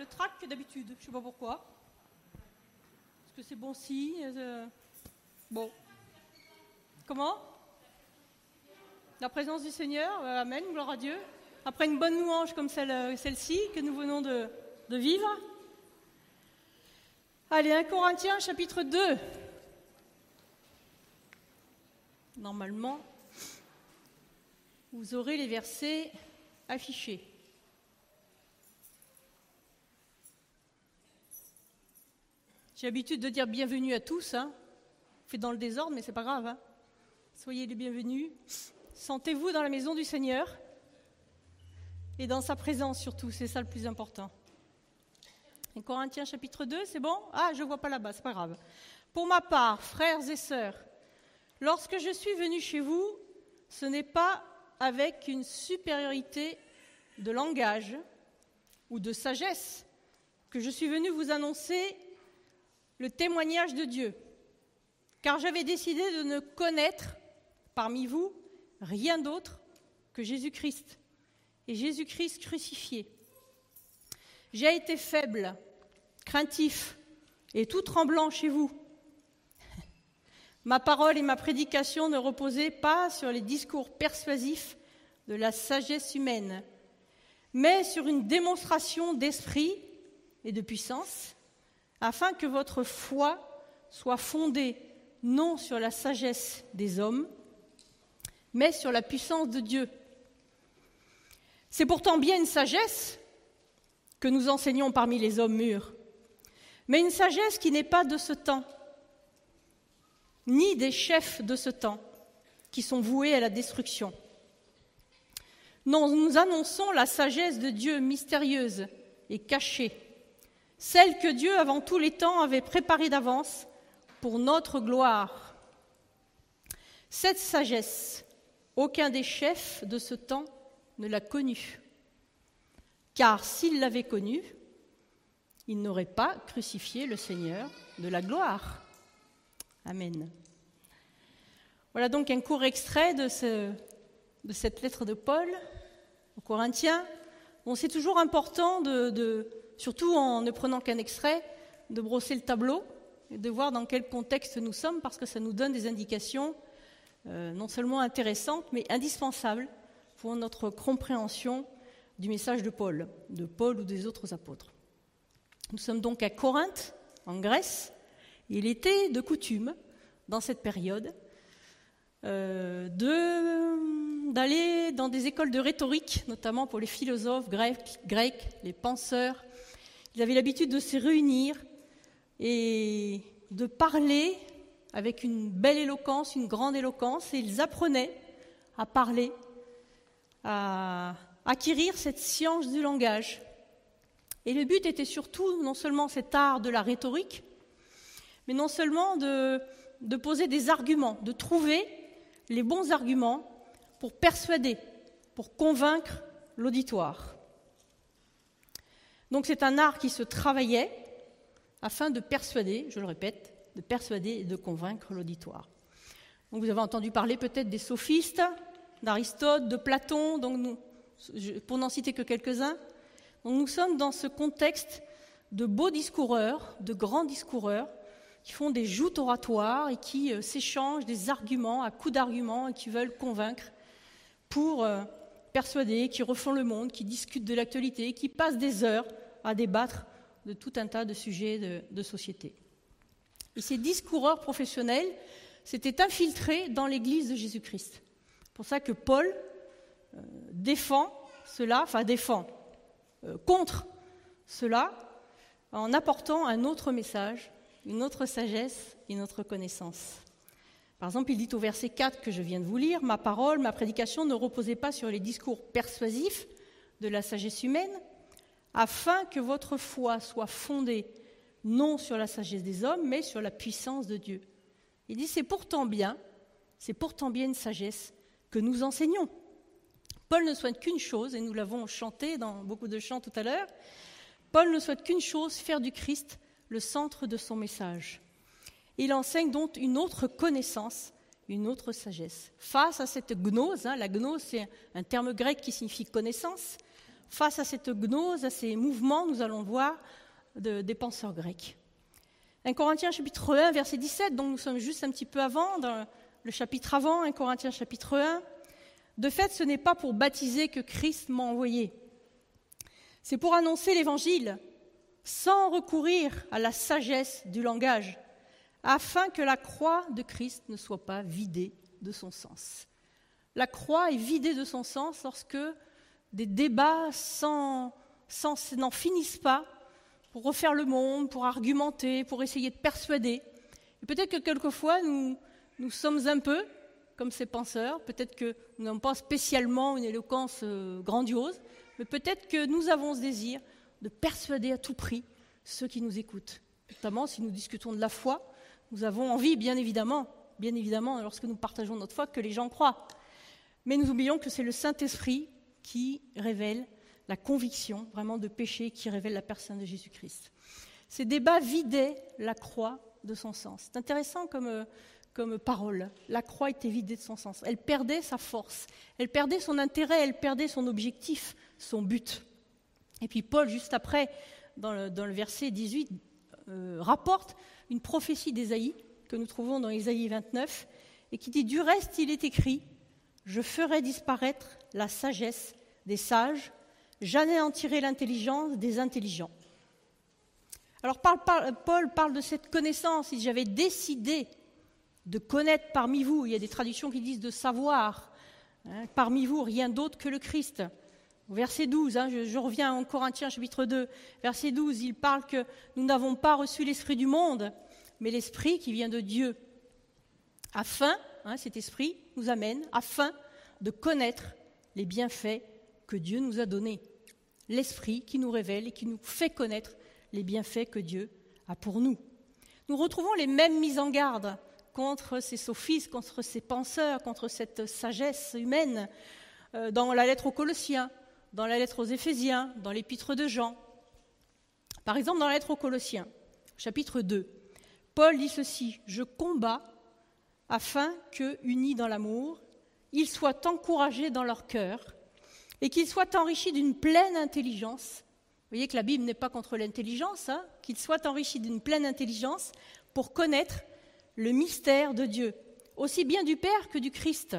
le trac que d'habitude. Je sais pas pourquoi. Est-ce que c'est bon si euh, Bon. Comment? La présence du Seigneur. Euh, amen, gloire à Dieu. Après une bonne louange comme celle, ci que nous venons de, de vivre. Allez, 1 Corinthiens chapitre 2. Normalement, vous aurez les versets affichés. J'ai l'habitude de dire bienvenue à tous. Hein. Fait dans le désordre, mais c'est pas grave. Hein. Soyez les bienvenus. Sentez-vous dans la maison du Seigneur et dans sa présence surtout. C'est ça le plus important. Et Corinthiens chapitre 2, c'est bon? Ah, je vois pas là-bas, c'est pas grave. Pour ma part, frères et sœurs, lorsque je suis venu chez vous, ce n'est pas avec une supériorité de langage ou de sagesse que je suis venu vous annoncer le témoignage de Dieu, car j'avais décidé de ne connaître parmi vous rien d'autre que Jésus-Christ et Jésus-Christ crucifié. J'ai été faible, craintif et tout tremblant chez vous. Ma parole et ma prédication ne reposaient pas sur les discours persuasifs de la sagesse humaine, mais sur une démonstration d'esprit et de puissance, afin que votre foi soit fondée non sur la sagesse des hommes, mais sur la puissance de Dieu. C'est pourtant bien une sagesse que nous enseignons parmi les hommes mûrs, mais une sagesse qui n'est pas de ce temps, ni des chefs de ce temps, qui sont voués à la destruction. Non, nous annonçons la sagesse de Dieu mystérieuse et cachée, celle que Dieu avant tous les temps avait préparée d'avance pour notre gloire. Cette sagesse, aucun des chefs de ce temps ne l'a connue, car s'il l'avait connue, il n'aurait pas crucifié le Seigneur de la gloire. Amen. Voilà donc un court extrait de, cette lettre de Paul aux Corinthiens. Bon, c'est toujours important, de, surtout en ne prenant qu'un extrait, de brosser le tableau et de voir dans quel contexte nous sommes, parce que ça nous donne des indications euh, non seulement intéressantes, mais indispensables pour notre compréhension du message de Paul, de Paul ou des autres apôtres. Nous sommes donc à Corinthe, en Grèce. Il était de coutume, dans cette période, euh, d'aller dans des écoles de rhétorique, notamment pour les philosophes grecs les penseurs. Ils avaient l'habitude de se réunir et de parler avec une belle éloquence, une grande éloquence, et ils apprenaient à parler, à acquérir cette science du langage. Et le but était surtout non seulement cet art de la rhétorique, mais non seulement de, poser des arguments, de trouver les bons arguments pour persuader, pour convaincre l'auditoire. Donc c'est un art qui se travaillait afin de persuader, je le répète, de persuader et de convaincre l'auditoire. Vous avez entendu parler peut-être des sophistes, d'Aristote, de Platon, donc pour n'en citer que quelques-uns. Nous sommes dans ce contexte de beaux discoureurs, de grands discoureurs, qui font des joutes oratoires et qui euh, s'échangent des arguments à coups d'arguments et qui veulent convaincre pour euh, persuader, qui refont le monde, qui discutent de l'actualité, qui passent des heures à débattre de tout un tas de sujets de, société. Et ces discoureurs professionnels s'étaient infiltrés dans l'Église de Jésus-Christ. C'est pour ça que Paul euh, défend cela, enfin défend, contre cela, en apportant un autre message une autre sagesse, une autre connaissance. Par exemple, il dit au verset 4 que je viens de vous lire, Ma parole, ma prédication ne reposait pas sur les discours persuasifs de la sagesse humaine, afin que votre foi soit fondée non sur la sagesse des hommes, mais sur la puissance de Dieu. Il dit, c'est pourtant bien, c'est pourtant bien une sagesse que nous enseignons. Paul ne souhaite qu'une chose, et nous l'avons chanté dans beaucoup de chants tout à l'heure, Paul ne souhaite qu'une chose, faire du Christ le centre de son message. Il enseigne donc une autre connaissance, une autre sagesse. Face à cette gnose, hein, la gnose c'est un terme grec qui signifie connaissance, face à cette gnose, à ces mouvements, nous allons voir, des penseurs grecs. 1 Corinthiens chapitre 1, verset 17, donc nous sommes juste un petit peu avant, dans le chapitre avant, 1 Corinthiens chapitre 1. De fait, ce n'est pas pour baptiser que Christ m'a envoyé. C'est pour annoncer l'évangile sans recourir à la sagesse du langage, afin que la croix de Christ ne soit pas vidée de son sens. La croix est vidée de son sens lorsque des débats sans, sans n'en finissent pas pour refaire le monde, pour argumenter, pour essayer de persuader. Et peut-être que quelquefois nous, nous sommes un peu comme ces penseurs, peut-être que nous n'avons pas spécialement une éloquence euh, grandiose, mais peut-être que nous avons ce désir de persuader à tout prix ceux qui nous écoutent. Notamment si nous discutons de la foi, nous avons envie, bien évidemment, bien évidemment, lorsque nous partageons notre foi, que les gens croient. Mais nous oublions que c'est le Saint-Esprit qui révèle la conviction vraiment de péché, qui révèle la personne de Jésus-Christ. Ces débats vidaient la croix de son sens. C'est intéressant comme, comme parole. La croix était vidée de son sens. Elle perdait sa force, elle perdait son intérêt, elle perdait son objectif, son but. Et puis Paul, juste après, dans le, verset 18, euh, rapporte une prophétie d'Ésaïe que nous trouvons dans Ésaïe 29 et qui dit Du reste, il est écrit Je ferai disparaître la sagesse des sages, j'anéantirai l'intelligence des intelligents. Alors Paul parle de cette connaissance, si j'avais décidé de connaître parmi vous, il y a des traductions qui disent de savoir, hein, parmi vous rien d'autre que le Christ. Verset 12, hein, je, reviens en Corinthiens chapitre 2, verset 12, il parle que nous n'avons pas reçu l'Esprit du monde, mais l'Esprit qui vient de Dieu, afin, hein, cet Esprit nous amène, afin de connaître les bienfaits que Dieu nous a donnés. L'Esprit qui nous révèle et qui nous fait connaître les bienfaits que Dieu a pour nous. Nous retrouvons les mêmes mises en garde contre ces sophistes, contre ces penseurs, contre cette sagesse humaine euh, dans la lettre aux Colossiens, dans la lettre aux Éphésiens, dans l'épître de Jean. Par exemple, dans la lettre aux Colossiens, chapitre 2, Paul dit ceci Je combats afin que, unis dans l'amour, ils soient encouragés dans leur cœur et qu'ils soient enrichis d'une pleine intelligence. Vous voyez que la Bible n'est pas contre l'intelligence, hein qu'ils soient enrichis d'une pleine intelligence pour connaître le mystère de Dieu, aussi bien du Père que du Christ.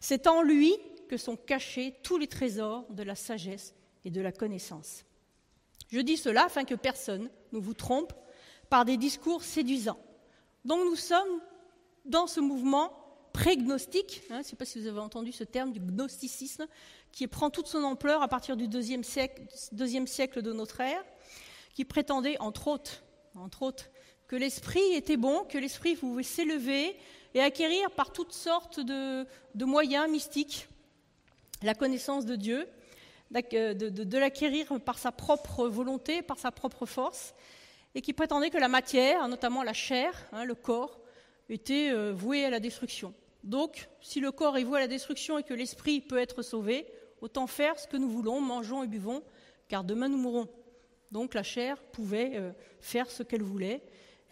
C'est en lui que sont cachés tous les trésors de la sagesse et de la connaissance. Je dis cela afin que personne ne vous trompe par des discours séduisants. Donc nous sommes dans ce mouvement pré-gnostique, hein, je ne sais pas si vous avez entendu ce terme du gnosticisme, qui prend toute son ampleur à partir du deuxième siècle, siècle de notre ère, qui prétendait, entre autres, entre autres que l'esprit était bon, que l'esprit pouvait s'élever et acquérir par toutes sortes de moyens mystiques la connaissance de Dieu, de, l'acquérir par sa propre volonté, par sa propre force, et qui prétendait que la matière, notamment la chair, hein, le corps, était euh, voué à la destruction. Donc, si le corps est voué à la destruction et que l'esprit peut être sauvé, autant faire ce que nous voulons, mangeons et buvons, car demain nous mourrons. Donc la chair pouvait euh, faire ce qu'elle voulait,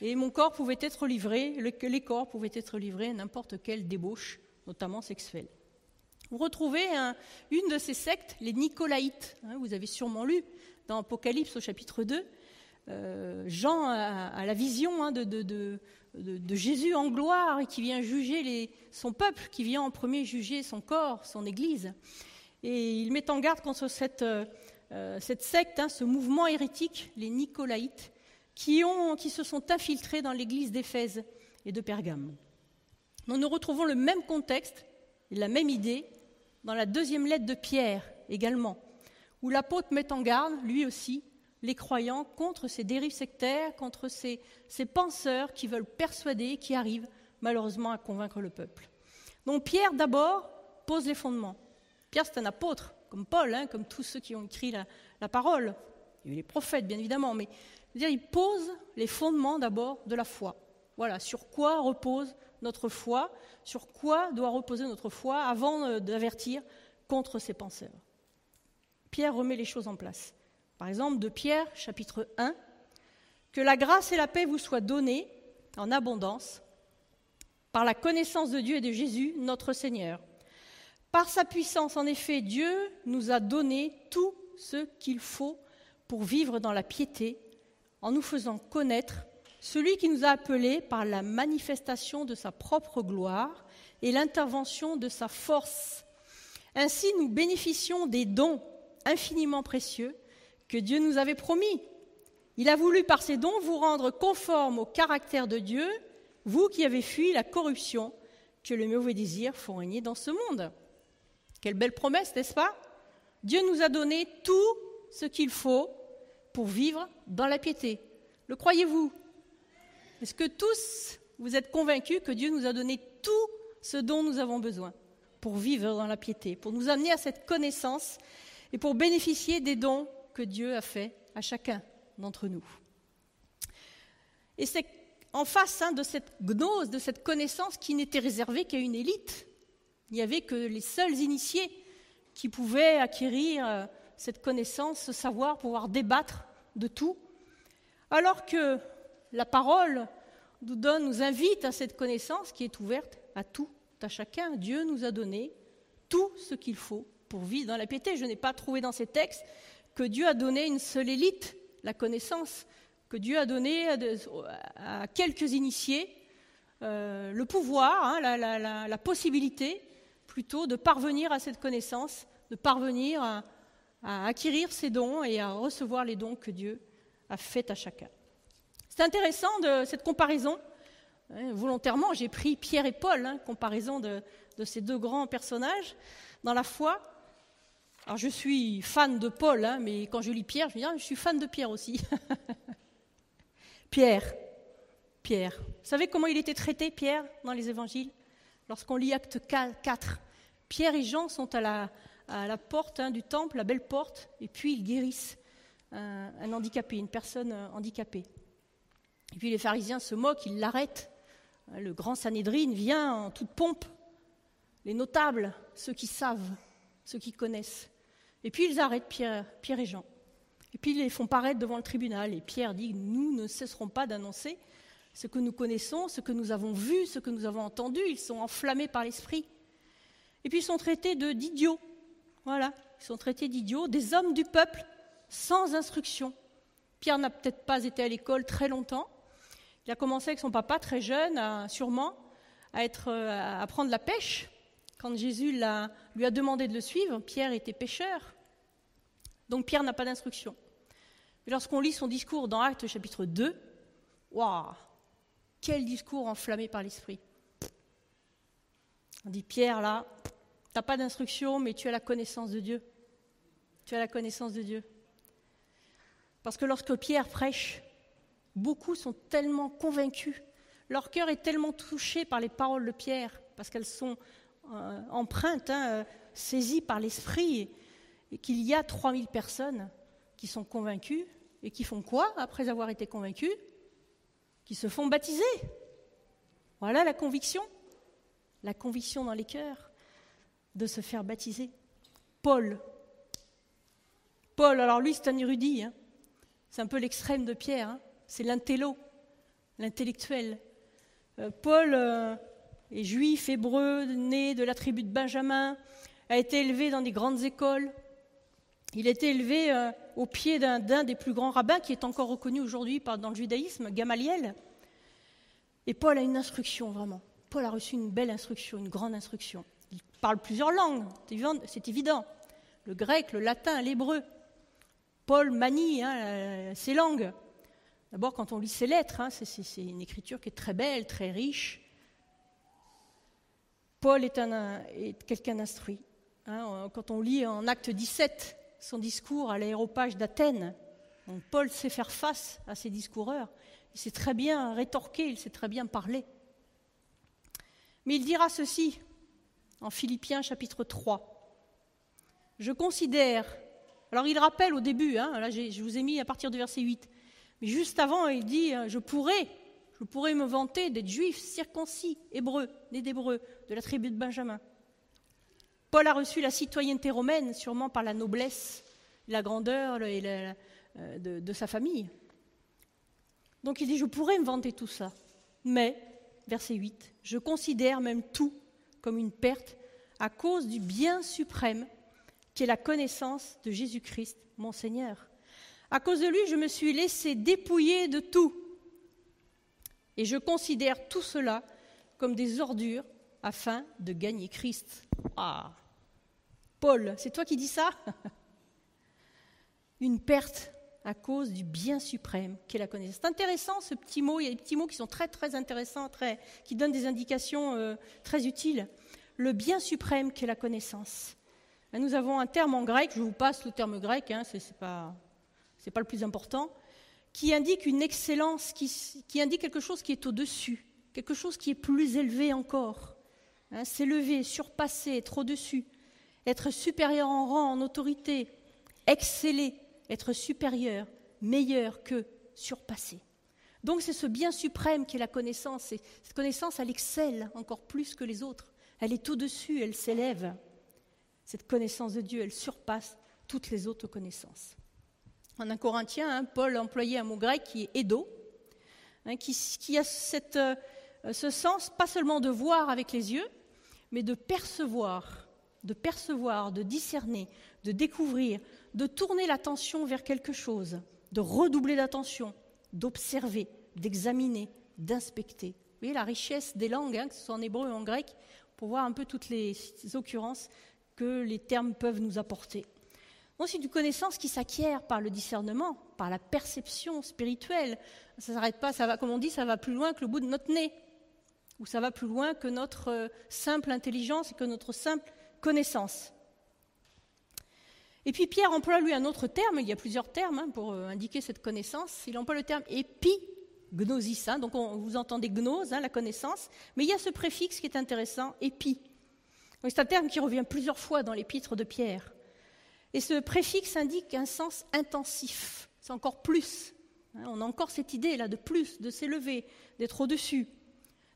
et mon corps pouvait être livré, les corps pouvaient être livrés à n'importe quelle débauche, notamment sexuelle. Vous retrouvez une de ces sectes, les Nicolaïtes. Hein, vous avez sûrement lu dans Apocalypse au chapitre 2. Euh, Jean a, la vision hein, de, Jésus en gloire et qui vient juger son peuple, qui vient en premier juger son corps, son Église. Et il met en garde contre cette, euh, secte, hein, ce mouvement hérétique, les Nicolaïtes, qui, qui se sont infiltrés dans l'Église d'Éphèse et de Pergame. Nous retrouvons le même contexte, la même idée, dans la deuxième lettre de Pierre également, où l'apôtre met en garde, lui aussi, les croyants contre ces dérives sectaires, contre ces, penseurs qui veulent persuader, qui arrivent malheureusement à convaincre le peuple. Donc Pierre d'abord pose les fondements. Pierre c'est un apôtre, comme Paul, hein, comme tous ceux qui ont écrit la, parole. Il y a eu les prophètes bien évidemment, mais il pose les fondements d'abord de la foi. Voilà, sur quoi repose notre foi, sur quoi doit reposer notre foi avant euh, d'avertir contre ces penseurs. Pierre remet les choses en place. Par exemple, de Pierre, chapitre 1, Que la grâce et la paix vous soient données en abondance par la connaissance de Dieu et de Jésus, notre Seigneur. Par sa puissance, en effet, Dieu nous a donné tout ce qu'il faut pour vivre dans la piété, en nous faisant connaître celui qui nous a appelés par la manifestation de sa propre gloire et l'intervention de sa force. Ainsi, nous bénéficions des dons infiniment précieux que Dieu nous avait promis. Il a voulu par ces dons vous rendre conformes au caractère de Dieu, vous qui avez fui la corruption que le mauvais désir font régner dans ce monde. Quelle belle promesse, n'est-ce pas? Dieu nous a donné tout ce qu'il faut pour vivre dans la piété. Le croyez-vous? Est-ce que tous, vous êtes convaincus que Dieu nous a donné tout ce dont nous avons besoin pour vivre dans la piété, pour nous amener à cette connaissance et pour bénéficier des dons que Dieu a faits à chacun d'entre nous Et c'est en face hein, de cette gnose, de cette connaissance qui n'était réservée qu'à une élite. Il n'y avait que les seuls initiés qui pouvaient acquérir euh, cette connaissance, ce savoir, pouvoir débattre de tout, alors que la parole nous donne, nous invite à cette connaissance qui est ouverte à tout, à chacun. Dieu nous a donné tout ce qu'il faut pour vivre dans la piété. Je n'ai pas trouvé dans ces textes que Dieu a donné une seule élite, la connaissance, que Dieu a donné à, quelques initiés euh, le pouvoir, hein, la, possibilité plutôt de parvenir à cette connaissance, de parvenir à, acquérir ces dons et à recevoir les dons que Dieu a faits à chacun. C'est intéressant de cette comparaison. Hein, volontairement, j'ai pris Pierre et Paul, hein, comparaison de, ces deux grands personnages dans la foi. Alors je suis fan de Paul, hein, mais quand je lis Pierre, je me dis, ah, je suis fan de Pierre aussi. Pierre, Pierre. Vous savez comment il était traité, Pierre, dans les évangiles? Lorsqu'on lit Acte 4, Pierre et Jean sont à la, porte hein, du temple, la belle porte, et puis ils guérissent un, handicapé, une personne euh, handicapée. Et puis les pharisiens se moquent, ils l'arrêtent. Hein, le grand Sanhédrin vient en toute pompe. Les notables, ceux qui savent, ceux qui connaissent. Et puis ils arrêtent Pierre, et Jean. Et puis ils les font paraître devant le tribunal. Et Pierre dit Nous ne cesserons pas d'annoncer ce que nous connaissons, ce que nous avons vu, ce que nous avons entendu. Ils sont enflammés par l'esprit. Et puis ils sont traités d'idiots. Voilà, ils sont traités d'idiots, des hommes du peuple, sans instruction. Pierre n'a peut-être pas été à l'école très longtemps. Il a commencé avec son papa très jeune, sûrement, à, être, à apprendre la pêche. Quand Jésus lui a demandé de le suivre, Pierre était pêcheur. Donc Pierre n'a pas d'instruction. Mais lorsqu'on lit son discours dans Actes chapitre 2, waouh, quel discours enflammé par l'esprit. On dit Pierre là, tu n'as pas d'instruction, mais tu as la connaissance de Dieu. Tu as la connaissance de Dieu. Parce que lorsque Pierre prêche, beaucoup sont tellement convaincus, leur cœur est tellement touché par les paroles de Pierre, parce qu'elles sont euh, empreintes, hein, euh, saisies par l'esprit, qu'il y a 3000 personnes qui sont convaincues, et qui font quoi après avoir été convaincus Qui se font baptiser. Voilà la conviction, la conviction dans les cœurs de se faire baptiser. Paul. Paul, alors lui, c'est un érudit. Hein. C'est un peu l'extrême de Pierre. Hein. C'est l'intello, l'intellectuel. Euh, Paul est juif, hébreu, né de la tribu de Benjamin, a été élevé dans des grandes écoles. Il a été élevé euh, au pied d'un des plus grands rabbins qui est encore reconnu aujourd'hui dans le judaïsme, Gamaliel. Et Paul a une instruction, vraiment. Paul a reçu une belle instruction, une grande instruction. Il parle plusieurs langues, c'est évident. Le grec, le latin, l'hébreu. Paul manie hein, ces langues. D'abord, quand on lit ses lettres, hein, c'est une écriture qui est très belle, très riche. Paul est, quelqu'un d'instruit. Hein. quand on lit en acte 17 son discours à l'aéropage d'Athènes, Paul sait faire face à ces discoureurs. Il sait très bien rétorquer, il sait très bien parler. Mais il dira ceci en Philippiens chapitre 3. Je considère, alors il rappelle au début, hein, là je vous ai mis à partir du verset 8, mais juste avant il dit, hein, je pourrais, je pourrais me vanter d'être juif, circoncis, hébreu, né d'hébreu, de la tribu de Benjamin. Paul a reçu la citoyenneté romaine sûrement par la noblesse, la grandeur euh, de, de sa famille. Donc il dit, je pourrais me vanter tout ça, mais, verset 8, je considère même tout comme une perte à cause du bien suprême qui est la connaissance de Jésus-Christ, mon Seigneur. À cause de lui, je me suis laissé dépouiller de tout. Et je considère tout cela comme des ordures afin de gagner Christ. Ah Paul, c'est toi qui dis ça? Une perte à cause du bien suprême qu'est la connaissance. C'est intéressant ce petit mot, il y a des petits mots qui sont très très intéressants, très, qui donnent des indications euh, très utiles. Le bien suprême qu'est la connaissance. nous avons un terme en grec, je vous passe le terme grec, hein, ce n'est pas, pas, le plus important, qui indique une excellence, qui, indique quelque chose qui est au-dessus, quelque chose qui est plus élevé encore. Hein, S'élever, surpasser, être au-dessus, être supérieur en rang, en autorité, exceller, être supérieur, meilleur que, surpasser. Donc c'est ce bien suprême qui est la connaissance. Et cette connaissance, elle excelle encore plus que les autres. Elle est au-dessus, elle s'élève. Cette connaissance de Dieu, elle surpasse toutes les autres connaissances. En un Corinthien, hein, Paul a employé un mot grec qui est édo, hein, qui, a euh, ce sens pas seulement de voir avec les yeux, mais de percevoir, de percevoir, de discerner, de découvrir, de tourner l'attention vers quelque chose, de redoubler d'attention, d'observer, d'examiner, d'inspecter. Vous voyez la richesse des langues, hein, que ce soit en hébreu ou en grec, pour voir un peu toutes les occurrences que les termes peuvent nous apporter. C'est une connaissance qui s'acquiert par le discernement, par la perception spirituelle. Ça ne s'arrête pas, ça va, comme on dit, ça va plus loin que le bout de notre nez, ou ça va plus loin que notre euh, simple intelligence et que notre simple connaissance. Et puis Pierre emploie lui un autre terme, il y a plusieurs termes hein, pour euh, indiquer cette connaissance. Il emploie le terme épignosis, hein, donc on, vous entendez gnose, hein, la connaissance, mais il y a ce préfixe qui est intéressant, épi. C'est un terme qui revient plusieurs fois dans l'épître de Pierre. Et ce préfixe indique un sens intensif, c'est encore plus. On a encore cette idée là de plus, de s'élever, d'être au-dessus.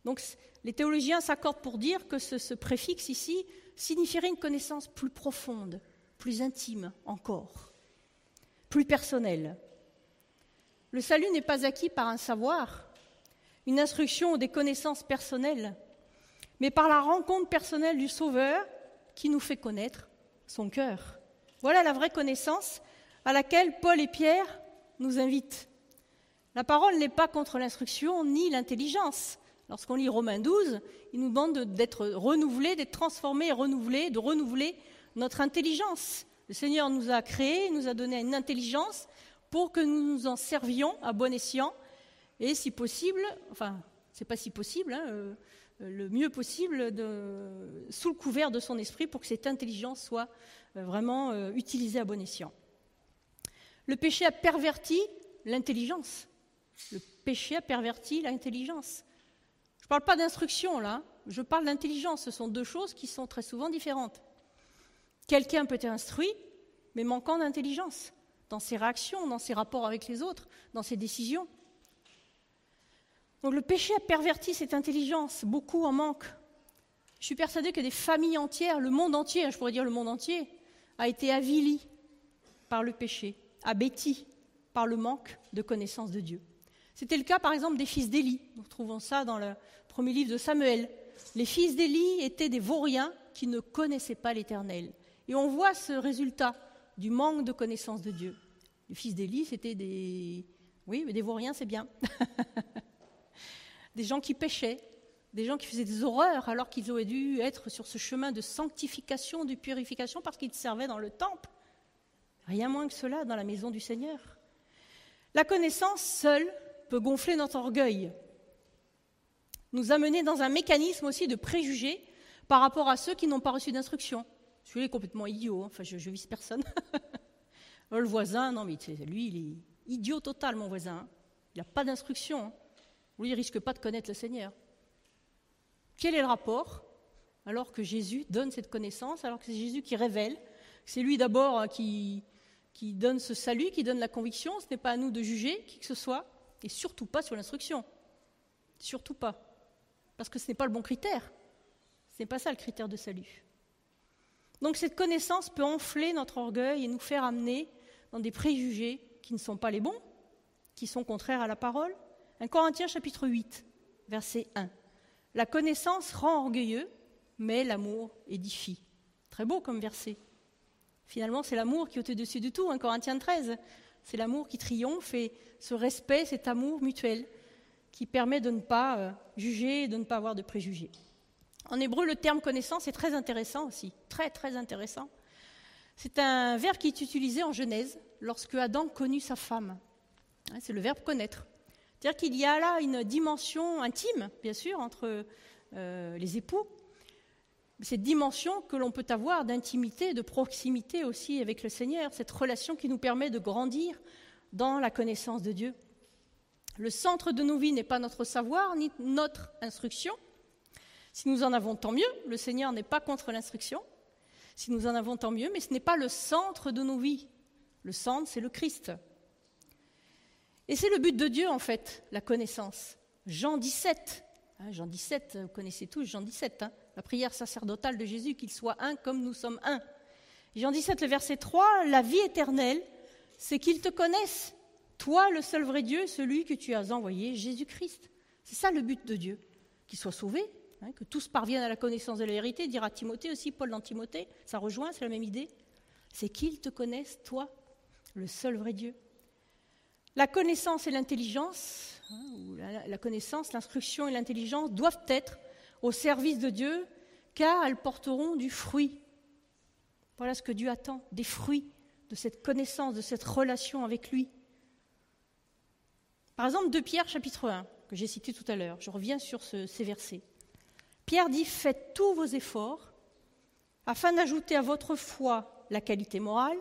Donc les théologiens s'accordent pour dire que ce préfixe ici signifierait une connaissance plus profonde, plus intime encore, plus personnel. Le salut n'est pas acquis par un savoir, une instruction ou des connaissances personnelles, mais par la rencontre personnelle du Sauveur qui nous fait connaître son cœur. Voilà la vraie connaissance à laquelle Paul et Pierre nous invitent. La parole n'est pas contre l'instruction ni l'intelligence. Lorsqu'on lit Romains 12, il nous demande d'être renouvelé, d'être transformé et renouvelé, de renouveler notre intelligence. Le Seigneur nous a créés, nous a donné une intelligence pour que nous nous en servions à bon escient et si possible, enfin, c'est pas si possible, hein, euh, le mieux possible sous le couvert de son esprit pour que cette intelligence soit euh, vraiment euh, utilisée à bon escient. Le péché a perverti l'intelligence. Le péché a perverti l'intelligence. Je ne parle pas d'instruction là, je parle d'intelligence. Ce sont deux choses qui sont très souvent différentes. Quelqu'un peut être instruit, mais manquant d'intelligence dans ses réactions, dans ses rapports avec les autres, dans ses décisions. Donc le péché a perverti cette intelligence, beaucoup en manquent. Je suis persuadée que des familles entières, le monde entier, je pourrais dire le monde entier, a été avili par le péché, abéti par le manque de connaissance de Dieu. C'était le cas par exemple des fils d'Élie. Nous trouvons ça dans le premier livre de Samuel. Les fils d'Élie étaient des vauriens qui ne connaissaient pas l'Éternel. Et on voit ce résultat du manque de connaissance de Dieu. Les fils d'Élie, c'était des... Oui, mais des vauriens, c'est bien. des gens qui péchaient, des gens qui faisaient des horreurs alors qu'ils auraient dû être sur ce chemin de sanctification, de purification, parce qu'ils servaient dans le temple. Rien moins que cela dans la maison du Seigneur. La connaissance seule peut gonfler notre orgueil, nous amener dans un mécanisme aussi de préjugés par rapport à ceux qui n'ont pas reçu d'instruction. Celui-là complètement idiot, hein. je, je vise personne. le voisin, non mais lui, il est idiot total, mon voisin. Il n'a pas d'instruction. Lui, risque pas de connaître le Seigneur. Quel est le rapport alors que Jésus donne cette connaissance, alors que c'est Jésus qui révèle C'est lui d'abord hein, qui, qui donne ce salut, qui donne la conviction. Ce n'est pas à nous de juger qui que ce soit, et surtout pas sur l'instruction. Surtout pas. Parce que ce n'est pas le bon critère. Ce n'est pas ça le critère de salut. Donc cette connaissance peut enfler notre orgueil et nous faire amener dans des préjugés qui ne sont pas les bons, qui sont contraires à la parole. 1 Corinthiens chapitre 8, verset 1. La connaissance rend orgueilleux, mais l'amour édifie. Très beau comme verset. Finalement, c'est l'amour qui est au-dessus de tout, hein, Corinthiens 13. C'est l'amour qui triomphe et ce respect, cet amour mutuel qui permet de ne pas euh, juger de ne pas avoir de préjugés. En hébreu, le terme connaissance est très intéressant aussi, très très intéressant. C'est un verbe qui est utilisé en Genèse lorsque Adam connut sa femme. Hein, c'est le verbe connaître. C'est-à-dire qu'il y a là une dimension intime, bien sûr, entre euh, les époux, cette dimension que l'on peut avoir d'intimité, de proximité aussi avec le Seigneur, cette relation qui nous permet de grandir dans la connaissance de Dieu. Le centre de nos vies n'est pas notre savoir ni notre instruction. Si nous en avons, tant mieux. Le Seigneur n'est pas contre l'instruction. Si nous en avons, tant mieux. Mais ce n'est pas le centre de nos vies. Le centre, c'est le Christ. Et c'est le but de Dieu, en fait, la connaissance. Jean 17. Hein, Jean 17, vous connaissez tous Jean 17, hein, la prière sacerdotale de Jésus, qu'il soit un comme nous sommes un. Jean 17, le verset 3, la vie éternelle, c'est qu'ils te connaissent, toi le seul vrai Dieu, celui que tu as envoyé, Jésus-Christ. C'est ça le but de Dieu, qu'ils soient sauvés, hein, que tous parviennent à la connaissance de la vérité, dira Timothée aussi, Paul dans Timothée, ça rejoint, c'est la même idée. C'est qu'ils te connaissent, toi, le seul vrai Dieu. La connaissance et l'intelligence, hein, ou la connaissance, l'instruction et l'intelligence doivent être au service de Dieu, car elles porteront du fruit. Voilà ce que Dieu attend, des fruits de cette connaissance, de cette relation avec lui. Par exemple, de Pierre chapitre 1, que j'ai cité tout à l'heure, je reviens sur ces versets. Pierre dit, faites tous vos efforts afin d'ajouter à votre foi la qualité morale,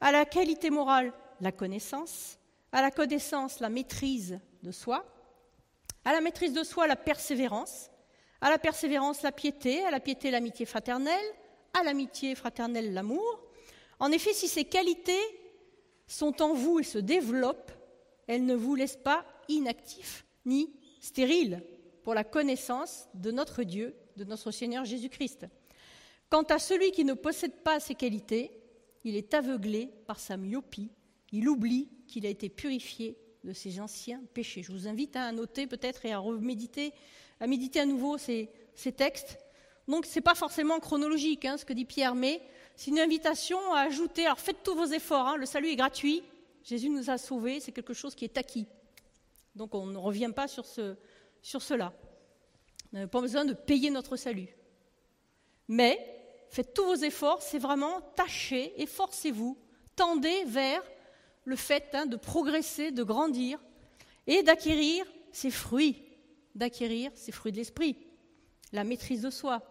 à la qualité morale la connaissance, à la connaissance la maîtrise de soi, à la maîtrise de soi la persévérance, à la persévérance la piété, à la piété l'amitié fraternelle, à l'amitié fraternelle l'amour. En effet, si ces qualités sont en vous et se développent, elles ne vous laissent pas inactifs ni stériles pour la connaissance de notre Dieu, de notre Seigneur Jésus-Christ. Quant à celui qui ne possède pas ces qualités, il est aveuglé par sa myopie, il oublie qu'il a été purifié de ses anciens péchés. Je vous invite à noter peut-être et à reméditer à méditer à nouveau ces, textes. Donc ce n'est pas forcément chronologique hein, ce que dit Pierre, mais c'est une invitation à ajouter, alors faites tous vos efforts, hein. le salut est gratuit, Jésus nous a sauvés, c'est quelque chose qui est acquis. Donc on ne revient pas sur, ce, sur cela. On n'a pas besoin de payer notre salut. Mais faites tous vos efforts, c'est vraiment tâchez, efforcez-vous, tendez vers le fait hein, de progresser, de grandir et d'acquérir ces fruits d'acquérir ces fruits de l'esprit, la maîtrise de soi.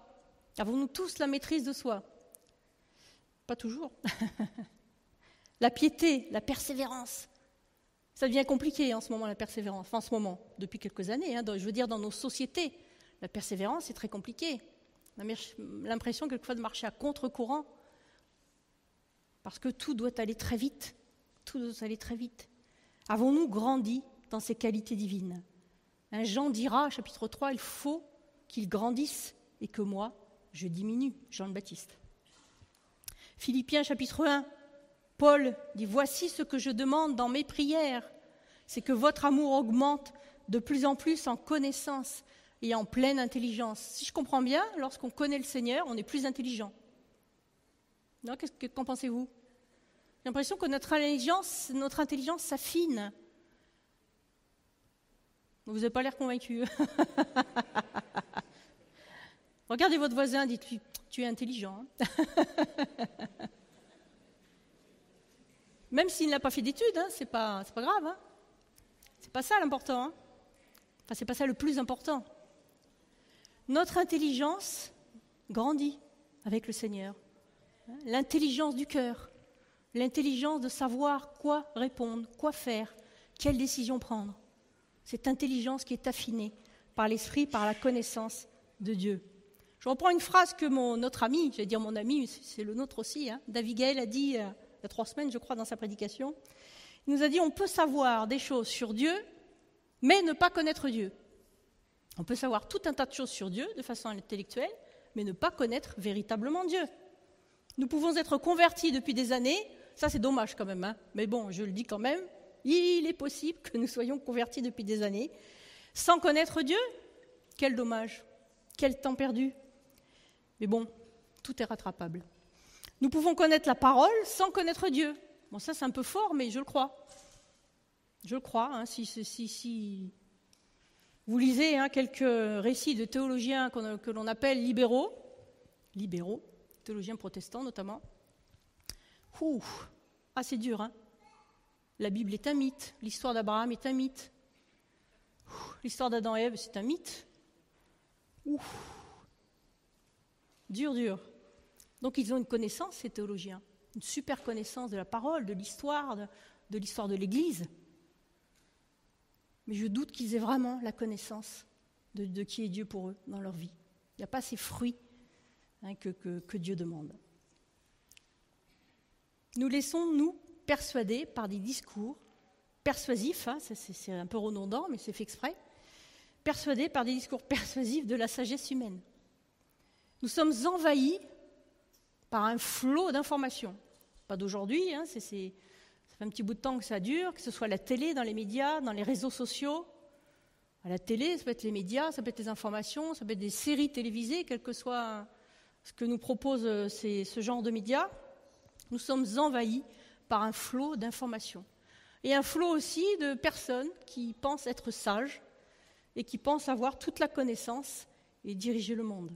Avons-nous tous la maîtrise de soi? Pas toujours. la piété, la persévérance. Ça devient compliqué en ce moment, la persévérance. Enfin, en ce moment, depuis quelques années. Hein, je veux dire, dans nos sociétés, la persévérance est très compliquée. On a l'impression quelquefois de marcher à contre-courant. Parce que tout doit aller très vite. Tout doit très vite. Avons-nous grandi dans ces qualités divines? Un Jean dira, chapitre 3, il faut qu'il grandisse et que moi, je diminue. Jean le Baptiste. Philippiens, chapitre 1, Paul dit, Voici ce que je demande dans mes prières, c'est que votre amour augmente de plus en plus en connaissance et en pleine intelligence. Si je comprends bien, lorsqu'on connaît le Seigneur, on est plus intelligent. Qu'en pensez-vous? L'impression que notre intelligence, notre intelligence s'affine vous n'avez pas l'air convaincu. Regardez votre voisin, dites-lui, tu es intelligent. Hein. Même s'il n'a pas fait d'études, hein, c'est pas, pas grave. Hein. C'est pas ça l'important. Hein. Enfin, c'est pas ça le plus important. Notre intelligence grandit avec le Seigneur. Hein. L'intelligence du cœur, l'intelligence de savoir quoi répondre, quoi faire, quelle décision prendre cette intelligence qui est affinée par l'esprit, par la connaissance de Dieu. Je reprends une phrase que mon, notre ami, j'allais dire mon ami, c'est le nôtre aussi, hein, David Gaël a dit euh, il y a trois semaines, je crois, dans sa prédication. Il nous a dit on peut savoir des choses sur Dieu, mais ne pas connaître Dieu. On peut savoir tout un tas de choses sur Dieu de façon intellectuelle, mais ne pas connaître véritablement Dieu. Nous pouvons être convertis depuis des années, ça c'est dommage quand même, hein, mais bon, je le dis quand même, il est possible que nous soyons convertis depuis des années sans connaître Dieu. Quel dommage, quel temps perdu. Mais bon, tout est rattrapable. Nous pouvons connaître la parole sans connaître Dieu. Bon, ça c'est un peu fort, mais je le crois. Je le crois. Hein, si, si, si, vous lisez hein, quelques récits de théologiens que l'on appelle libéraux, libéraux, théologiens protestants notamment. Ouh, ah c'est dur. Hein la Bible est un mythe, l'histoire d'Abraham est un mythe, l'histoire d'Adam et Ève c'est un mythe. Ouh, dur, dur. Donc ils ont une connaissance, ces théologiens, une super connaissance de la parole, de l'histoire, de, l'histoire de l'Église. Mais je doute qu'ils aient vraiment la connaissance de, qui est Dieu pour eux dans leur vie. Il n'y a pas ces fruits hein, que, que Dieu demande. Nous laissons, nous, persuadés par des discours persuasifs, hein, c'est un peu redondant, mais c'est fait exprès, persuadés par des discours persuasifs de la sagesse humaine. Nous sommes envahis par un flot d'informations. Pas d'aujourd'hui, hein, ça fait un petit bout de temps que ça dure, que ce soit la télé, dans les médias, dans les réseaux sociaux. À la télé, ça peut être les médias, ça peut être les informations, ça peut être des séries télévisées, quel que soit ce que nous propose euh, ce genre de médias. Nous sommes envahis par un flot d'informations. Et un flot aussi de personnes qui pensent être sages et qui pensent avoir toute la connaissance et diriger le monde.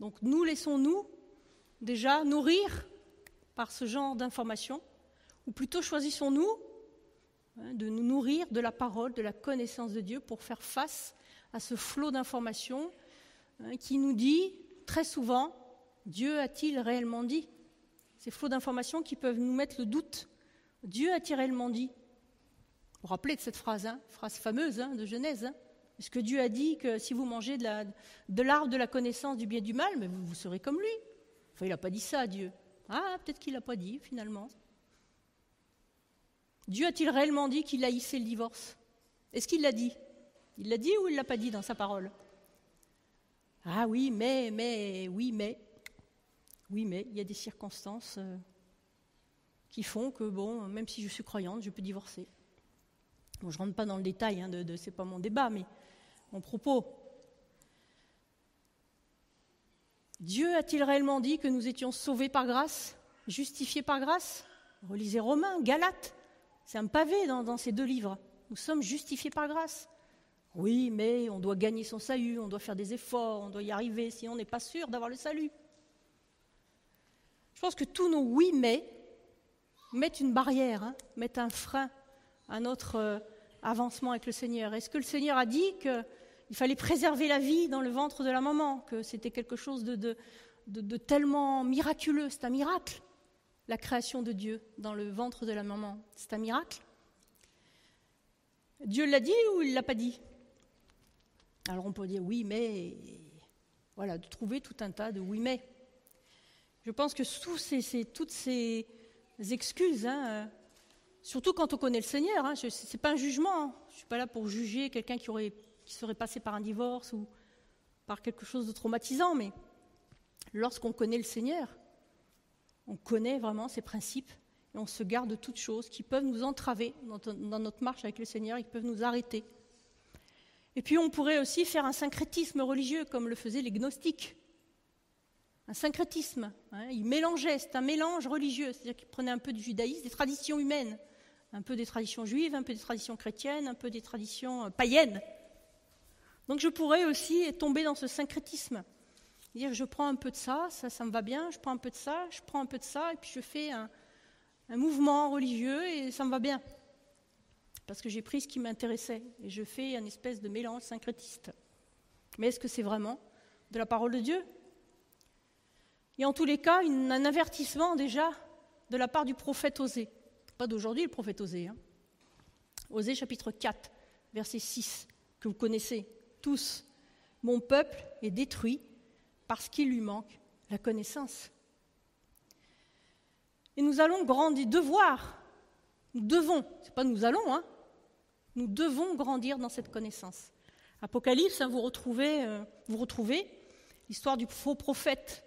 Donc nous laissons-nous déjà nourrir par ce genre d'informations, ou plutôt choisissons-nous hein, de nous nourrir de la parole, de la connaissance de Dieu pour faire face à ce flot d'informations hein, qui nous dit très souvent, Dieu a-t-il réellement dit? Ces flots d'informations qui peuvent nous mettre le doute. Dieu a-t-il réellement dit Vous vous rappelez de cette phrase, hein, phrase fameuse de Genèse est-ce que Dieu a dit que si vous mangez de l'arbre de, la connaissance du bien et du mal, mais vous, serez comme lui? Enfin, il n'a pas dit ça, Dieu. Ah, peut-être qu'il n'a pas dit, finalement. Dieu a-t-il réellement dit qu'il haïssait le divorce? Est-ce qu'il l'a dit? Il l'a dit ou il ne l'a pas dit dans sa parole? Ah oui, mais, mais, oui, mais. Oui, mais, il y a des circonstances euh, qui font que, bon, même si je suis croyante, je peux divorcer. Bon, je ne rentre pas dans le détail, hein, de, de c'est pas mon débat, mais mon propos. Dieu a-t-il réellement dit que nous étions sauvés par grâce, justifiés par grâce? Relisez Romains, Galates, c'est un pavé dans, ces deux livres. Nous sommes justifiés par grâce. Oui, mais on doit gagner son salut, on doit faire des efforts, on doit y arriver, sinon on n'est pas sûr d'avoir le salut. Je pense que tous nos oui mais mettent une barrière, hein, mettent un frein à notre euh, avancement avec le Seigneur Est-ce que le Seigneur a dit qu'il fallait préserver la vie dans le ventre de la maman, que c'était quelque chose de, de, tellement miraculeux? C'est un miracle, la création de Dieu dans le ventre de la maman. C'est un miracle. Dieu l'a dit ou il ne l'a pas dit? Alors on peut dire oui, mais voilà, de trouver tout un tas de oui, mais. Je pense que sous toutes ces excuses, hein, Surtout quand on connaît le Seigneur. Hein. Ce n'est pas un jugement. Hein. Je ne suis pas là pour juger quelqu'un qui, qui serait passé par un divorce ou par quelque chose de traumatisant. Mais lorsqu'on connaît le Seigneur, on connaît vraiment ses principes et on se garde de toutes choses qui peuvent nous entraver dans, notre marche avec le Seigneur et qui peuvent nous arrêter. Et puis on pourrait aussi faire un syncrétisme religieux comme le faisaient les gnostiques. Un syncrétisme. Hein. Ils mélangeaient, c'est un mélange religieux, c'est-à-dire qu'ils prenaient un peu du judaïsme, des traditions humaines, un peu des traditions juives, un peu des traditions chrétiennes, un peu des traditions euh, païennes. Donc je pourrais aussi tomber dans ce syncrétisme. Dire je prends un peu de ça, ça, ça me va bien, je prends un peu de ça, je prends un peu de ça, et puis je fais un, mouvement religieux et ça me va bien. Parce que j'ai pris ce qui m'intéressait et je fais un espèce de mélange syncrétiste. Mais est-ce que c'est vraiment de la parole de Dieu? Et en tous les cas, un avertissement déjà de la part du prophète Osée. Pas d'aujourd'hui, le prophète Osée. Hein. Osée chapitre 4, verset 6, que vous connaissez tous. Mon peuple est détruit parce qu'il lui manque la connaissance. Et nous allons grandir, devoir, nous devons, c'est pas nous allons, hein, nous devons grandir dans cette connaissance. Apocalypse, hein, vous retrouvez, euh, vous retrouvez l'histoire du faux prophète,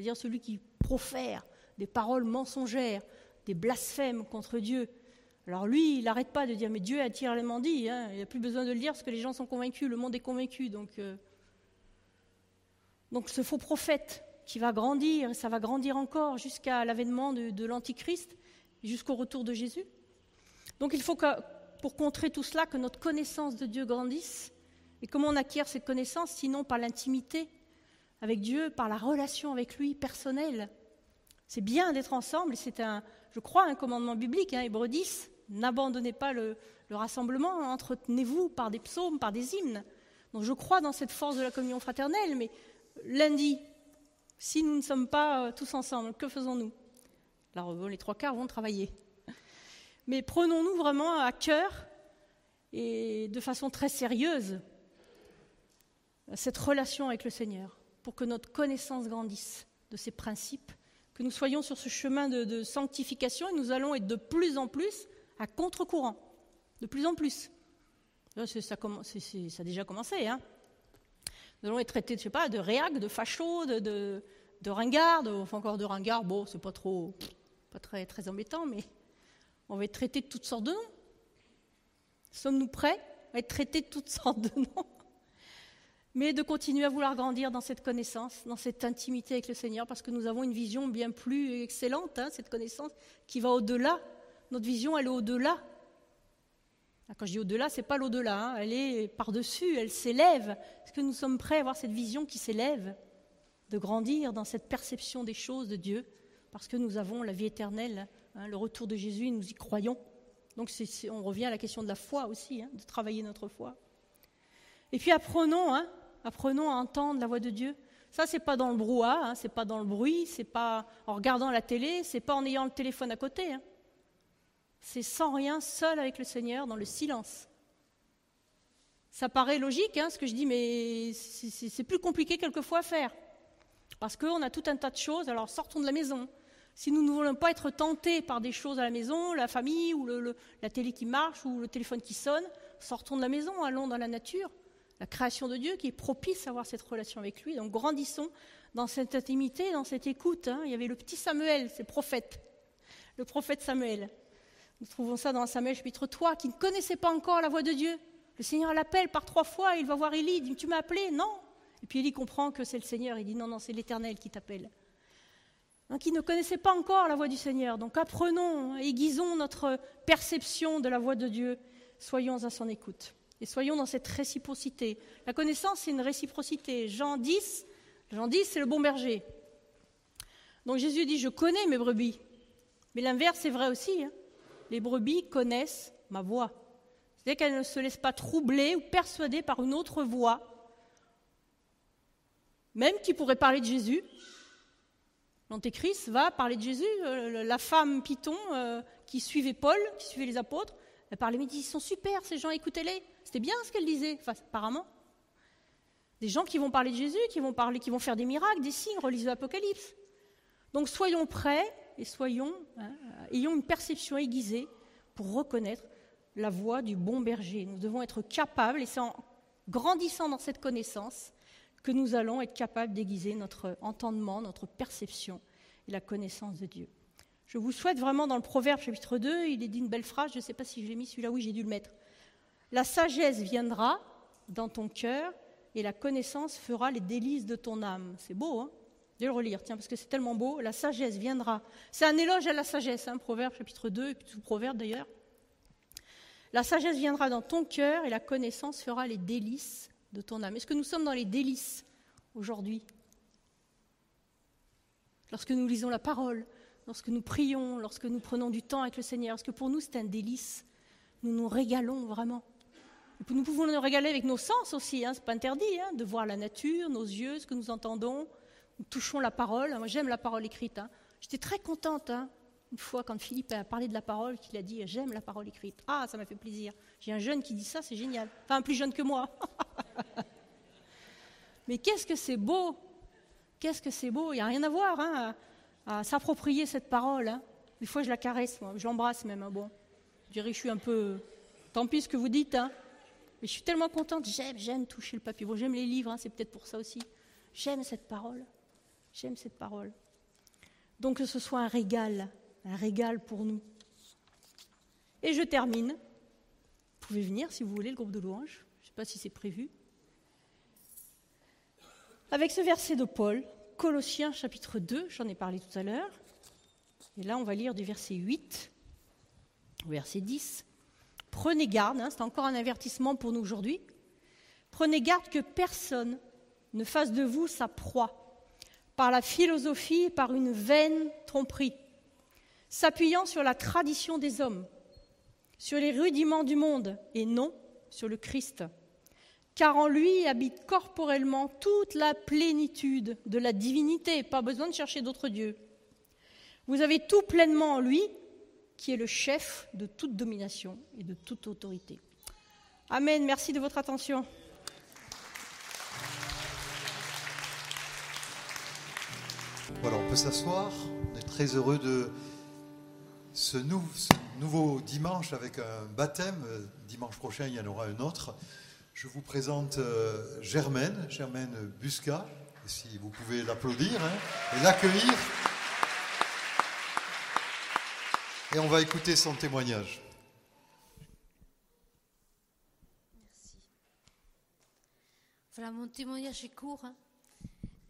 c'est-à-dire celui qui profère des paroles mensongères, des blasphèmes contre Dieu. Alors lui, il n'arrête pas de dire, mais Dieu a tiré dit, hein. il n'y a plus besoin de le dire parce que les gens sont convaincus, le monde est convaincu. Donc, euh. ce faux prophète, qui va grandir, ça va grandir encore jusqu'à l'avènement de, l'Antichrist, jusqu'au retour de Jésus. Donc il faut que, pour contrer tout cela, que notre connaissance de Dieu grandisse. Et comment on acquiert cette connaissance Sinon par l'intimité avec Dieu, par la relation avec lui personnelle. C'est bien d'être ensemble, c'est un, je crois, un commandement biblique, hein, Hébreu 10, n'abandonnez pas le, le rassemblement, entretenez-vous par des psaumes, par des hymnes. Donc je crois dans cette force de la communion fraternelle, mais lundi, si nous ne sommes pas euh, tous ensemble, que faisons-nous? Là, les trois quarts vont travailler. Mais prenons-nous vraiment à cœur et de façon très sérieuse cette relation avec le Seigneur pour que notre connaissance grandisse de ses principes, que nous soyons sur ce chemin de, sanctification et nous allons être de plus en plus à contre-courant, de plus en plus. Ça, a déjà commencé. Hein nous allons être traités, je sais pas, de réac, de facho, de, de, ringard, enfin encore de ringard, bon, c'est pas trop, pas très, très embêtant, mais on va être traités de toutes sortes de noms. Sommes-nous prêts à être traités de toutes sortes de noms? Mais de continuer à vouloir grandir dans cette connaissance, dans cette intimité avec le Seigneur, parce que nous avons une vision bien plus excellente, hein, cette connaissance qui va au-delà. Notre vision, elle est au-delà ah, quand je dis au-delà, c'est pas l'au-delà, hein. elle est par-dessus, elle s'élève. Est-ce que nous sommes prêts à avoir cette vision qui s'élève, de grandir dans cette perception des choses de Dieu, parce que nous avons la vie éternelle, hein, le retour de Jésus, nous y croyons. Donc on revient à la question de la foi aussi, hein, de travailler notre foi. Et puis apprenons, apprenons à entendre la voix de Dieu. Ça, c'est pas dans le brouhaha, c'est pas dans le bruit, c'est pas en regardant la télé, c'est pas en ayant le téléphone à côté c'est sans rien, seul avec le Seigneur, dans le silence. Ça paraît logique, hein, ce que je dis, mais c'est plus compliqué quelquefois à faire. Parce qu'on a tout un tas de choses, alors sortons de la maison. Si nous ne voulons pas être tentés par des choses à la maison, la famille, ou la télé qui marche, ou le téléphone qui sonne, sortons de la maison, allons dans la nature, la création de Dieu qui est propice à avoir cette relation avec lui. Donc grandissons dans cette intimité, dans cette écoute. Hein. Il y avait le petit Samuel, c'est prophète, le prophète Samuel. Nous trouvons ça dans Samuel chapitre 3, qui ne connaissait pas encore la voix de Dieu. Le Seigneur l'appelle par trois fois, il va voir Élie, il dit Tu m'as appelé? Non. Et puis Élie comprend que c'est le Seigneur, il dit Non, non, c'est l'Éternel qui t'appelle. Donc il ne connaissait pas encore la voix du Seigneur. Donc apprenons, aiguisons notre perception de la voix de Dieu, soyons à son écoute. Et soyons dans cette réciprocité. La connaissance, c'est une réciprocité. Jean 10, Jean 10, c'est le bon berger. Donc Jésus dit, je connais mes brebis. Mais l'inverse, c'est vrai aussi. Hein les brebis connaissent ma voix. C'est-à-dire qu'elles ne se laissent pas troubler ou persuader par une autre voix, même qui pourrait parler de Jésus. L'Antéchrist va parler de Jésus. Euh, la femme Python euh, qui suivait Paul, qui suivait les apôtres, elle parlait, mais ils sont super ces gens, écoutez-les. C'était bien ce qu'elle disait, enfin, apparemment. Des gens qui vont parler de Jésus, qui vont, parler, qui vont faire des miracles, des signes, relisent l'Apocalypse. Donc soyons prêts et soyons, hein, ayons une perception aiguisée pour reconnaître la voix du bon berger. Nous devons être capables, et c'est en grandissant dans cette connaissance que nous allons être capables d'aiguiser notre entendement, notre perception et la connaissance de Dieu. Je vous souhaite vraiment dans le Proverbe chapitre 2, il est dit une belle phrase, je ne sais pas si je l'ai mis celui-là, oui j'ai dû le mettre. La sagesse viendra dans ton cœur et la connaissance fera les délices de ton âme. C'est beau, hein de le relire, tiens, parce que c'est tellement beau. La sagesse viendra. C'est un éloge à la sagesse, hein, Proverbe chapitre 2, et puis tout Proverbe d'ailleurs. La sagesse viendra dans ton cœur et la connaissance fera les délices de ton âme. Est-ce que nous sommes dans les délices aujourd'hui? Lorsque nous lisons la parole, lorsque nous prions, lorsque nous prenons du temps avec le Seigneur, est-ce que pour nous c'est un délice? Nous nous régalons vraiment. Nous pouvons nous régaler avec nos sens aussi, hein, ce n'est pas interdit, hein, de voir la nature, nos yeux, ce que nous entendons, nous touchons la parole. Moi, j'aime la parole écrite. Hein. J'étais très contente hein, une fois quand Philippe a parlé de la parole, qu'il a dit J'aime la parole écrite. Ah, ça m'a fait plaisir. J'ai un jeune qui dit ça, c'est génial. Enfin, plus jeune que moi. Mais qu'est-ce que c'est beau Qu'est-ce que c'est beau Il n'y a rien à voir à, s'approprier cette parole. Des fois, je la caresse, moi. je l'embrasse même. Bon, je dirais que je suis un peu. Tant pis ce que vous dites. Mais je suis tellement contente. J'aime, j'aime toucher le papier. Bon, j'aime les livres, c'est peut-être pour ça aussi. J'aime cette parole. J'aime cette parole. Donc que ce soit un régal, un régal pour nous. Et je termine. Vous pouvez venir si vous voulez, le groupe de louanges. Je ne sais pas si c'est prévu. Avec ce verset de Paul, Colossiens chapitre 2, j'en ai parlé tout à l'heure. Et là, on va lire du verset 8 au verset 10. Prenez garde, hein, c'est encore un avertissement pour nous aujourd'hui. Prenez garde que personne ne fasse de vous sa proie par la philosophie et par une vaine tromperie, s'appuyant sur la tradition des hommes, sur les rudiments du monde et non sur le Christ. Car en lui habite corporellement toute la plénitude de la divinité, pas besoin de chercher d'autres dieux. Vous avez tout pleinement en lui, qui est le chef de toute domination et de toute autorité. Amen, merci de votre attention. Voilà, on peut s'asseoir. On est très heureux de ce, nouveau dimanche avec un baptême. Dimanche prochain, il y en aura un autre. Je vous présente euh, Germaine, Germaine Busca. Si vous pouvez l'applaudir hein, et l'accueillir. Et on va écouter son témoignage. Merci. Voilà, mon témoignage est court. Hein.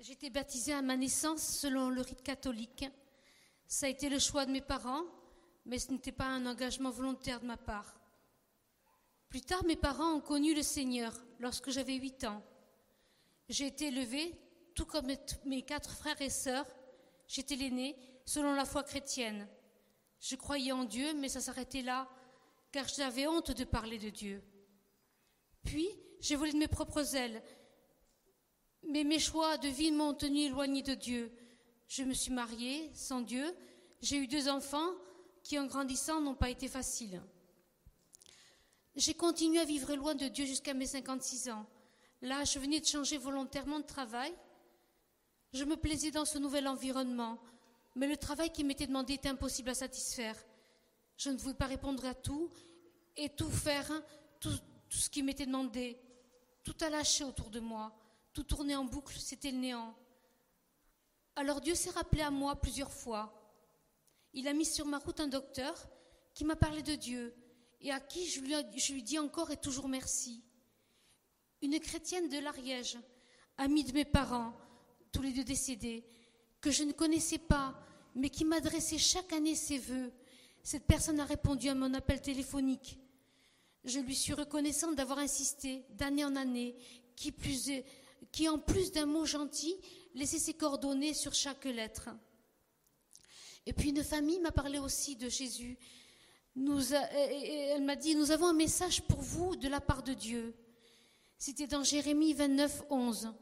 J'ai été baptisée à ma naissance selon le rite catholique. Ça a été le choix de mes parents, mais ce n'était pas un engagement volontaire de ma part. Plus tard, mes parents ont connu le Seigneur lorsque j'avais 8 ans. J'ai été élevée, tout comme mes quatre frères et sœurs, j'étais l'aînée, selon la foi chrétienne. Je croyais en Dieu, mais ça s'arrêtait là, car j'avais honte de parler de Dieu. Puis, j'ai volé de mes propres ailes, mais mes choix de vie m'ont tenu éloignée de Dieu. Je me suis mariée sans Dieu, j'ai eu deux enfants qui, en grandissant, n'ont pas été faciles. J'ai continué à vivre loin de Dieu jusqu'à mes 56 ans. Là, je venais de changer volontairement de travail. Je me plaisais dans ce nouvel environnement mais le travail qui m'était demandé était impossible à satisfaire. Je ne pouvais pas répondre à tout et tout faire, hein, tout, ce qui m'était demandé. Tout a lâché autour de moi, tout tournait en boucle, c'était le néant. Alors Dieu s'est rappelé à moi plusieurs fois. Il a mis sur ma route un docteur qui m'a parlé de Dieu et à qui je lui dis encore et toujours merci. Une chrétienne de l'Ariège, amie de mes parents, tous les deux décédés, que je ne connaissais pas, mais qui m'adressait chaque année ses voeux. Cette personne a répondu à mon appel téléphonique. Je lui suis reconnaissante d'avoir insisté d'année en année, qui, plus, qui en plus d'un mot gentil, laissait ses coordonnées sur chaque lettre. Et puis une famille m'a parlé aussi de Jésus. elle m'a dit, nous avons un message pour vous de la part de Dieu. C'était dans Jérémie 29, 11.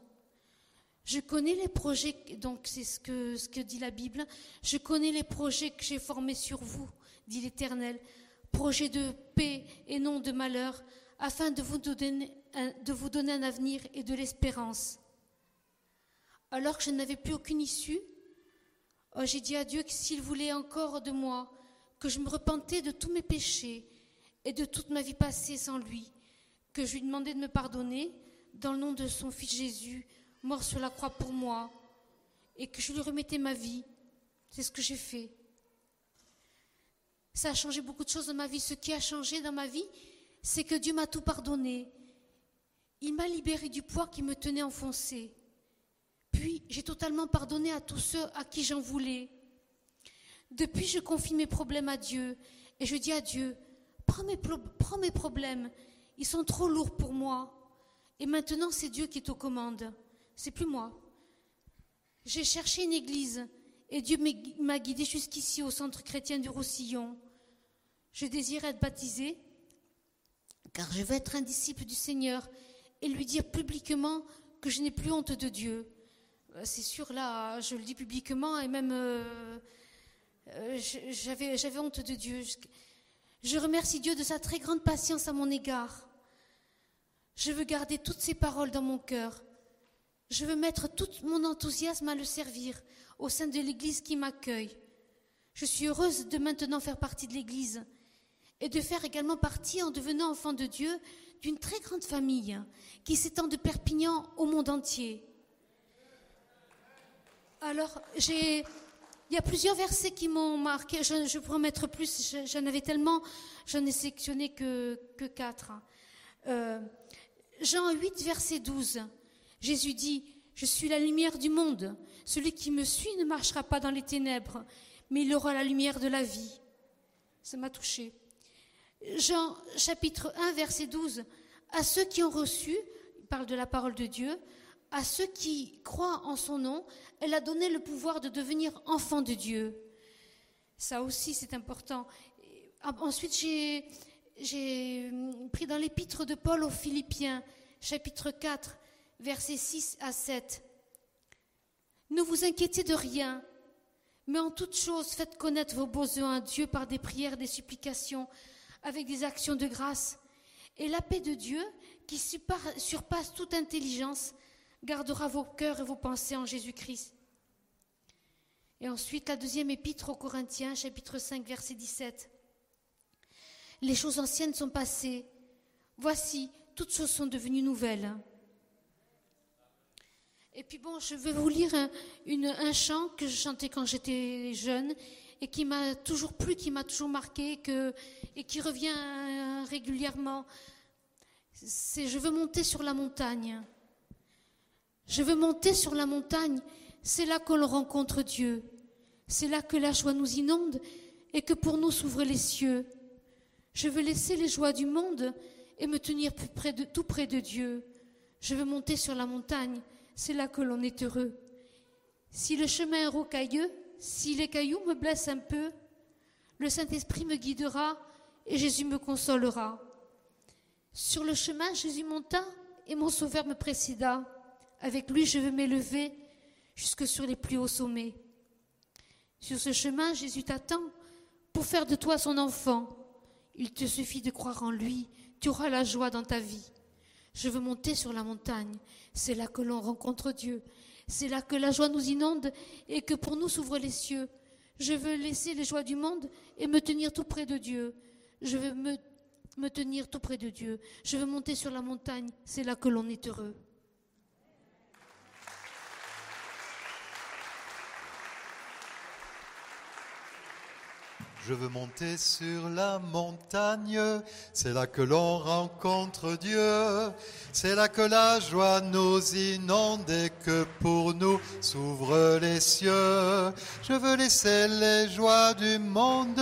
Je connais les projets, donc c'est ce que, dit la Bible, je connais les projets que j'ai formés sur vous, dit l'Éternel, projets de paix et non de malheur, afin de vous donner un, de vous donner un avenir et de l'espérance. Alors que je n'avais plus aucune issue, oh, j'ai dit à Dieu que s'il voulait encore de moi, que je me repentais de tous mes péchés et de toute ma vie passée sans lui, que je lui demandais de me pardonner dans le nom de son Fils Jésus, mort sur la croix pour moi, et que je lui remettais ma vie. C'est ce que j'ai fait. Ça a changé beaucoup de choses dans ma vie. Ce qui a changé dans ma vie, c'est que Dieu m'a tout pardonné. Il m'a libéré du poids qui me tenait enfoncé. Puis j'ai totalement pardonné à tous ceux à qui j'en voulais. Depuis, je confie mes problèmes à Dieu et je dis à Dieu, prends mes, problèmes, ils sont trop lourds pour moi. Et maintenant, c'est Dieu qui est aux commandes c'est plus moi. J'ai cherché une église et Dieu m'a guidé jusqu'ici au centre chrétien du Roussillon. Je désire être baptisé car je veux être un disciple du Seigneur et lui dire publiquement que je n'ai plus honte de Dieu. Euh, c'est sûr, là, je le dis publiquement et même euh, euh, j'avais honte de Dieu. Je remercie Dieu de sa très grande patience à mon égard. Je veux garder toutes ces paroles dans mon cœur je veux mettre tout mon enthousiasme à le servir au sein de l'Église qui m'accueille. Je suis heureuse de maintenant faire partie de l'Église et de faire également partie, en devenant enfant de Dieu, d'une très grande famille qui s'étend de Perpignan au monde entier. Alors, il y a plusieurs versets qui m'ont marqué. Je, pourrais mettre plus. J'en avais tellement. J'en ai sélectionné que, que quatre. Euh, Jean 8, verset 12. Jésus dit, Je suis la lumière du monde. Celui qui me suit ne marchera pas dans les ténèbres, mais il aura la lumière de la vie. Ça m'a touché. Jean chapitre 1 verset 12. À ceux qui ont reçu, il parle de la parole de Dieu, à ceux qui croient en son nom, elle a donné le pouvoir de devenir enfants de Dieu. Ça aussi, c'est important. Ensuite, j'ai, j'ai pris dans l'épître de Paul aux Philippiens, chapitre 4, versets 6 à 7. Ne vous inquiétez de rien, mais en toute chose, faites connaître vos besoins à Dieu par des prières, des supplications, avec des actions de grâce. Et la paix de Dieu, qui surpasse toute intelligence, gardera vos cœurs et vos pensées en Jésus-Christ. Et ensuite, la deuxième épître aux Corinthiens, chapitre 5, verset 17. Les choses anciennes sont passées. Voici, toutes choses sont devenues nouvelles. Et puis bon, je vais vous lire un, chant que je chantais quand j'étais jeune et qui m'a toujours plu, qui m'a toujours marqué et qui revient régulièrement. C'est Je veux monter sur la montagne. Je veux monter sur la montagne. C'est là qu'on rencontre Dieu. C'est là que la joie nous inonde et que pour nous s'ouvrent les cieux. Je veux laisser les joies du monde et me tenir tout près de Dieu. Je veux monter sur la montagne. C'est là que l'on est heureux. Si le chemin est rocailleux, si les cailloux me blessent un peu, le Saint-Esprit me guidera et Jésus me consolera. Sur le chemin, Jésus monta et mon Sauveur me précéda. Avec lui, je veux m'élever jusque sur les plus hauts sommets. Sur ce chemin, Jésus t'attend pour faire de toi son enfant. Il te suffit de croire en lui, tu auras la joie dans ta vie. Je veux monter sur la montagne, c'est là que l'on rencontre Dieu, c'est là que la joie nous inonde et que pour nous s'ouvrent les cieux. Je veux laisser les joies du monde et me tenir tout près de Dieu. Je veux me, me tenir tout près de Dieu. Je veux monter sur la montagne. C'est là que l'on est heureux. Je veux monter sur la montagne, c'est là que l'on rencontre Dieu, c'est là que la joie nous inonde et que pour nous s'ouvrent les cieux. Je veux laisser les joies du monde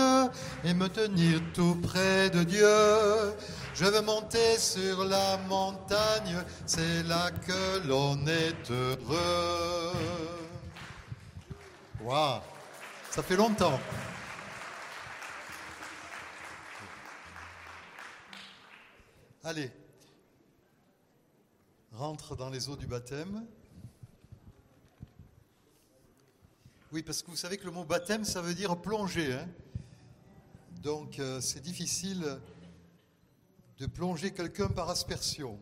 et me tenir tout près de Dieu. Je veux monter sur la montagne, c'est là que l'on est heureux. Waouh, ça fait longtemps. Allez, rentre dans les eaux du baptême. Oui, parce que vous savez que le mot baptême, ça veut dire plonger. Hein. Donc euh, c'est difficile de plonger quelqu'un par aspersion.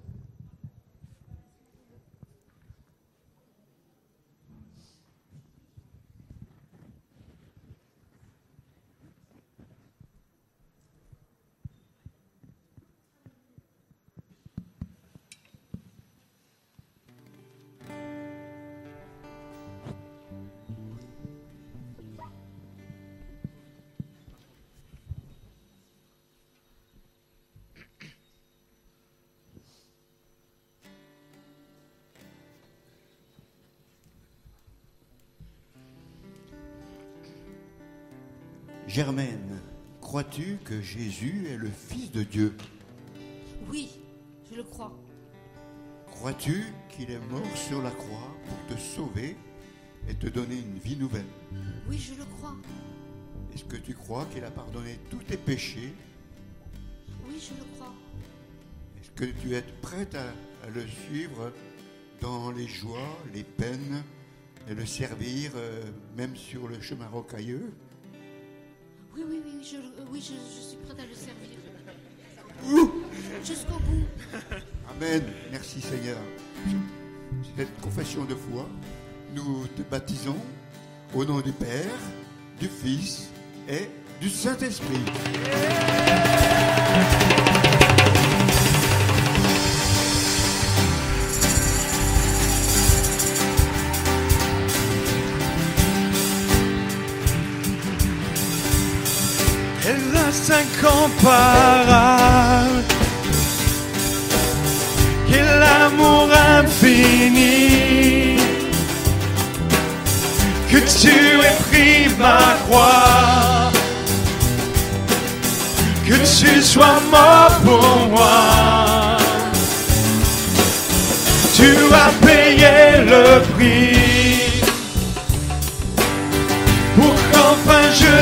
Germaine, crois-tu que Jésus est le Fils de Dieu? Oui, je le crois. Crois-tu qu'il est mort sur la croix pour te sauver et te donner une vie nouvelle? Oui, je le crois. Est-ce que tu crois qu'il a pardonné tous tes péchés? Oui, je le crois. Est-ce que tu es prête à, à, le suivre dans les joies, les peines et le servir euh, même sur le chemin rocailleux? Oui, oui, oui, je, oui je, je suis prête à le servir. Jusqu'au bout. Amen. Merci Seigneur. Cette confession de foi, nous te baptisons au nom du Père, du Fils et du Saint-Esprit. incomparable, qui l'amour infini, que tu aies pris ma croix, que tu sois mort pour moi. Tu as payé le prix. Pour qu'enfin je sois